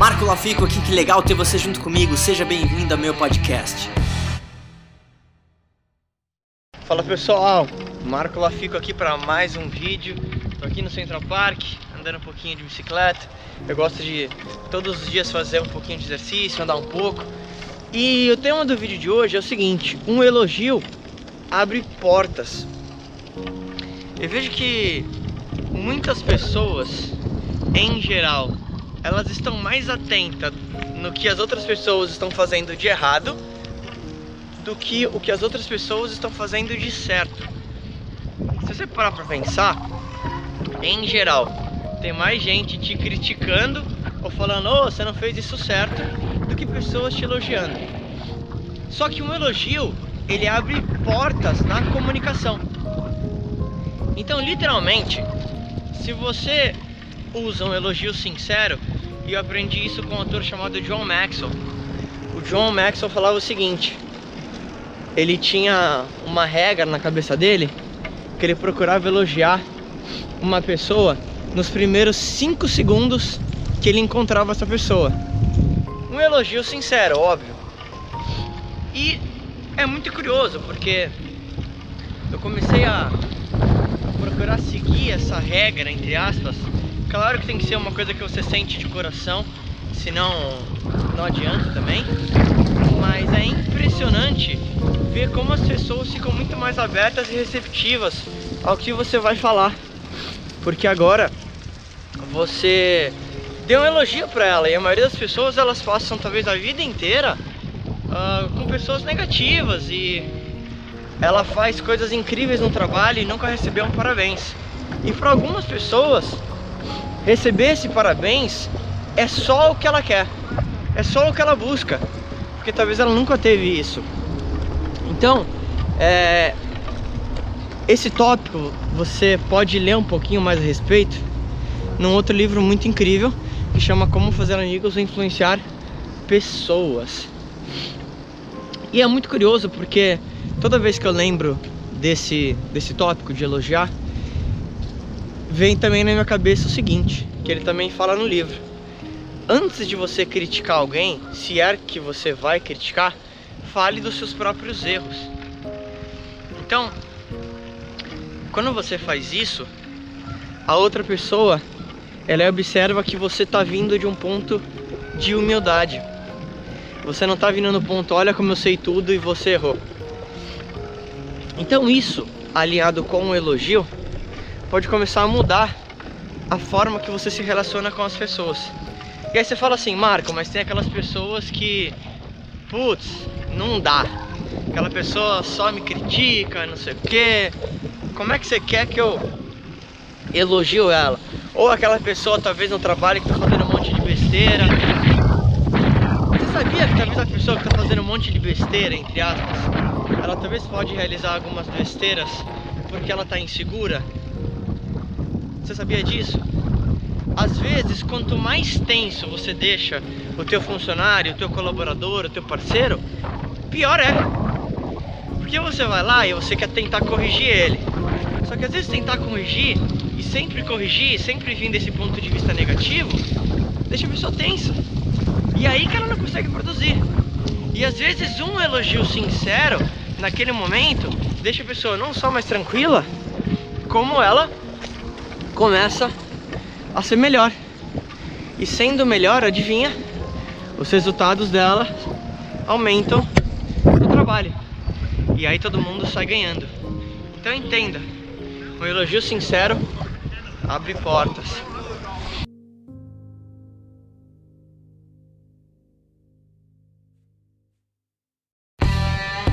Marco Lafico aqui, que legal ter você junto comigo. Seja bem-vindo ao meu podcast. Fala pessoal, Marco Lafico aqui para mais um vídeo. Tô aqui no Central Park, andando um pouquinho de bicicleta. Eu gosto de todos os dias fazer um pouquinho de exercício, andar um pouco. E o tema do vídeo de hoje é o seguinte: um elogio abre portas. Eu vejo que muitas pessoas, em geral, elas estão mais atentas no que as outras pessoas estão fazendo de errado do que o que as outras pessoas estão fazendo de certo. Se você parar pra pensar, em geral, tem mais gente te criticando ou falando, oh, você não fez isso certo, do que pessoas te elogiando. Só que um elogio, ele abre portas na comunicação. Então, literalmente, se você usa um elogio sincero, e eu aprendi isso com um autor chamado John Maxwell. O John Maxwell falava o seguinte: ele tinha uma regra na cabeça dele que ele procurava elogiar uma pessoa nos primeiros 5 segundos que ele encontrava essa pessoa. Um elogio sincero, óbvio. E é muito curioso porque eu comecei a procurar seguir essa regra, entre aspas. Claro que tem que ser uma coisa que você sente de coração, senão não adianta também. Mas é impressionante ver como as pessoas ficam muito mais abertas e receptivas ao que você vai falar. Porque agora você deu um elogio para ela e a maioria das pessoas elas passam talvez a vida inteira uh, com pessoas negativas e ela faz coisas incríveis no trabalho e nunca recebeu um parabéns. E para algumas pessoas, receber esse parabéns é só o que ela quer, é só o que ela busca, porque talvez ela nunca teve isso. Então, é, esse tópico você pode ler um pouquinho mais a respeito num outro livro muito incrível que chama Como Fazer Amigos ou Influenciar Pessoas. E é muito curioso porque toda vez que eu lembro desse, desse tópico de elogiar, vem também na minha cabeça o seguinte, que ele também fala no livro. Antes de você criticar alguém, se é que você vai criticar, fale dos seus próprios erros. Então, quando você faz isso, a outra pessoa ela observa que você está vindo de um ponto de humildade. Você não está vindo no ponto, olha como eu sei tudo e você errou. Então isso, alinhado com um elogio, pode começar a mudar a forma que você se relaciona com as pessoas. E aí você fala assim, Marco, mas tem aquelas pessoas que, putz, não dá. Aquela pessoa só me critica, não sei o quê. Como é que você quer que eu elogio ela? Ou aquela pessoa talvez no trabalho que tá fazendo um monte de besteira. Você sabia que talvez a pessoa que tá fazendo um monte de besteira, entre aspas, ela talvez pode realizar algumas besteiras porque ela tá insegura? Você sabia disso? Às vezes, quanto mais tenso você deixa o teu funcionário, o teu colaborador, o teu parceiro, pior é. Porque você vai lá e você quer tentar corrigir ele. Só que às vezes tentar corrigir e sempre corrigir, sempre vir desse ponto de vista negativo, deixa a pessoa tensa. E aí que ela não consegue produzir. E às vezes um elogio sincero naquele momento deixa a pessoa não só mais tranquila, como ela começa a ser melhor. E sendo melhor, adivinha? Os resultados dela aumentam no trabalho. E aí todo mundo sai ganhando. Então entenda, um elogio sincero abre portas.